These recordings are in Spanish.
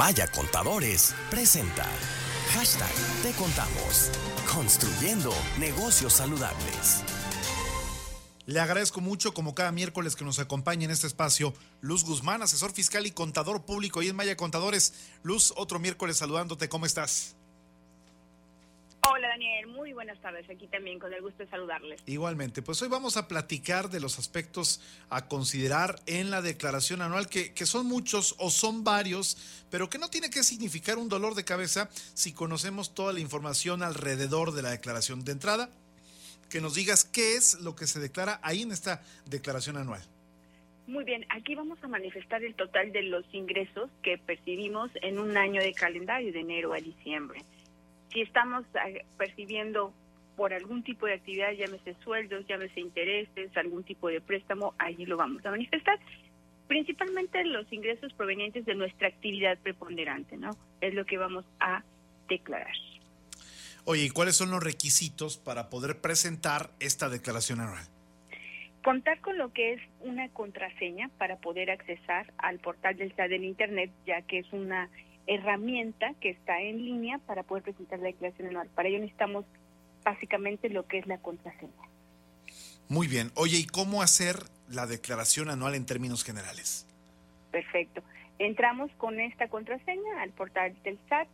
Maya Contadores presenta Hashtag Te Contamos. Construyendo negocios saludables. Le agradezco mucho, como cada miércoles que nos acompaña en este espacio, Luz Guzmán, asesor fiscal y contador público y en Maya Contadores. Luz, otro miércoles saludándote, ¿cómo estás? Hola Daniel, muy buenas tardes. Aquí también con el gusto de saludarles. Igualmente, pues hoy vamos a platicar de los aspectos a considerar en la declaración anual, que, que, son muchos o son varios, pero que no tiene que significar un dolor de cabeza si conocemos toda la información alrededor de la declaración de entrada. Que nos digas qué es lo que se declara ahí en esta declaración anual. Muy bien, aquí vamos a manifestar el total de los ingresos que percibimos en un año de calendario de enero a diciembre si estamos eh, percibiendo por algún tipo de actividad, llámese sueldos, llámese intereses, algún tipo de préstamo, allí lo vamos a manifestar. Principalmente los ingresos provenientes de nuestra actividad preponderante, ¿no? Es lo que vamos a declarar. Oye, ¿y cuáles son los requisitos para poder presentar esta declaración anual? Contar con lo que es una contraseña para poder accesar al portal del SAT en Internet, ya que es una herramienta que está en línea para poder presentar la declaración anual. Para ello necesitamos básicamente lo que es la contraseña. Muy bien. Oye, ¿y cómo hacer la declaración anual en términos generales? Perfecto. Entramos con esta contraseña al portal del SAT.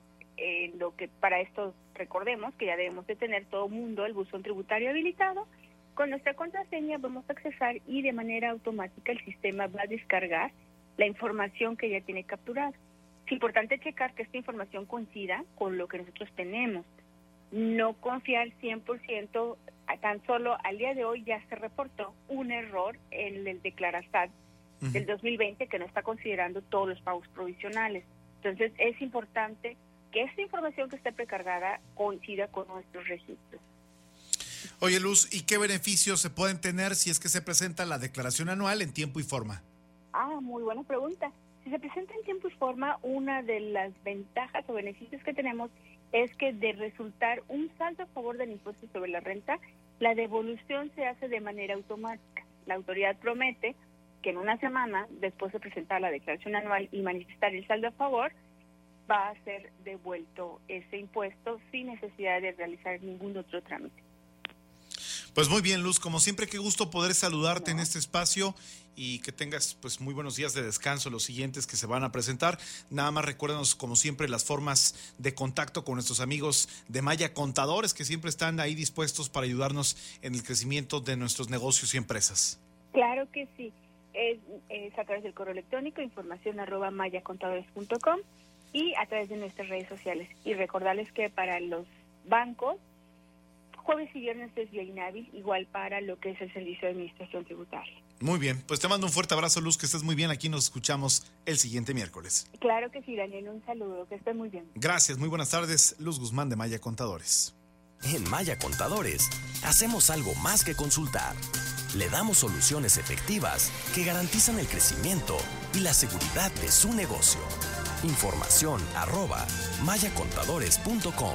lo que para esto recordemos que ya debemos de tener todo mundo el buzón tributario habilitado. Con nuestra contraseña vamos a accesar y de manera automática el sistema va a descargar la información que ya tiene capturada. Es importante checar que esta información coincida con lo que nosotros tenemos. No confiar 100%, tan solo al día de hoy ya se reportó un error en el declarastat del 2020 que no está considerando todos los pagos provisionales. Entonces es importante que esta información que esté precargada coincida con nuestros registros. Oye Luz, ¿y qué beneficios se pueden tener si es que se presenta la declaración anual en tiempo y forma? Ah, muy buena pregunta. Si se presenta en tiempo y forma, una de las ventajas o beneficios que tenemos es que de resultar un saldo a favor del impuesto sobre la renta, la devolución se hace de manera automática. La autoridad promete que en una semana, después de presentar la declaración anual y manifestar el saldo a favor, va a ser devuelto ese impuesto sin necesidad de realizar ningún otro trámite. Pues muy bien, Luz, como siempre, qué gusto poder saludarte en este espacio y que tengas pues muy buenos días de descanso los siguientes que se van a presentar. Nada más recuérdanos como siempre las formas de contacto con nuestros amigos de Maya Contadores que siempre están ahí dispuestos para ayudarnos en el crecimiento de nuestros negocios y empresas. Claro que sí. Es, a través del correo electrónico información arroba mayacontadores.com y a través de nuestras redes sociales. Y recordarles que para los bancos jueves y viernes es día inhábil, igual para lo que es el servicio de administración tributaria. Muy bien, pues te mando un fuerte abrazo, Luz, que estés muy bien. Aquí nos escuchamos el siguiente miércoles. Claro que sí, Daniel, un saludo, que estés muy bien. Gracias, muy buenas tardes. Luz Guzmán de Maya Contadores. En Maya Contadores, hacemos algo más que consultar. Le damos soluciones efectivas que garantizan el crecimiento y la seguridad de su negocio. Información arroba mayacontadores.com.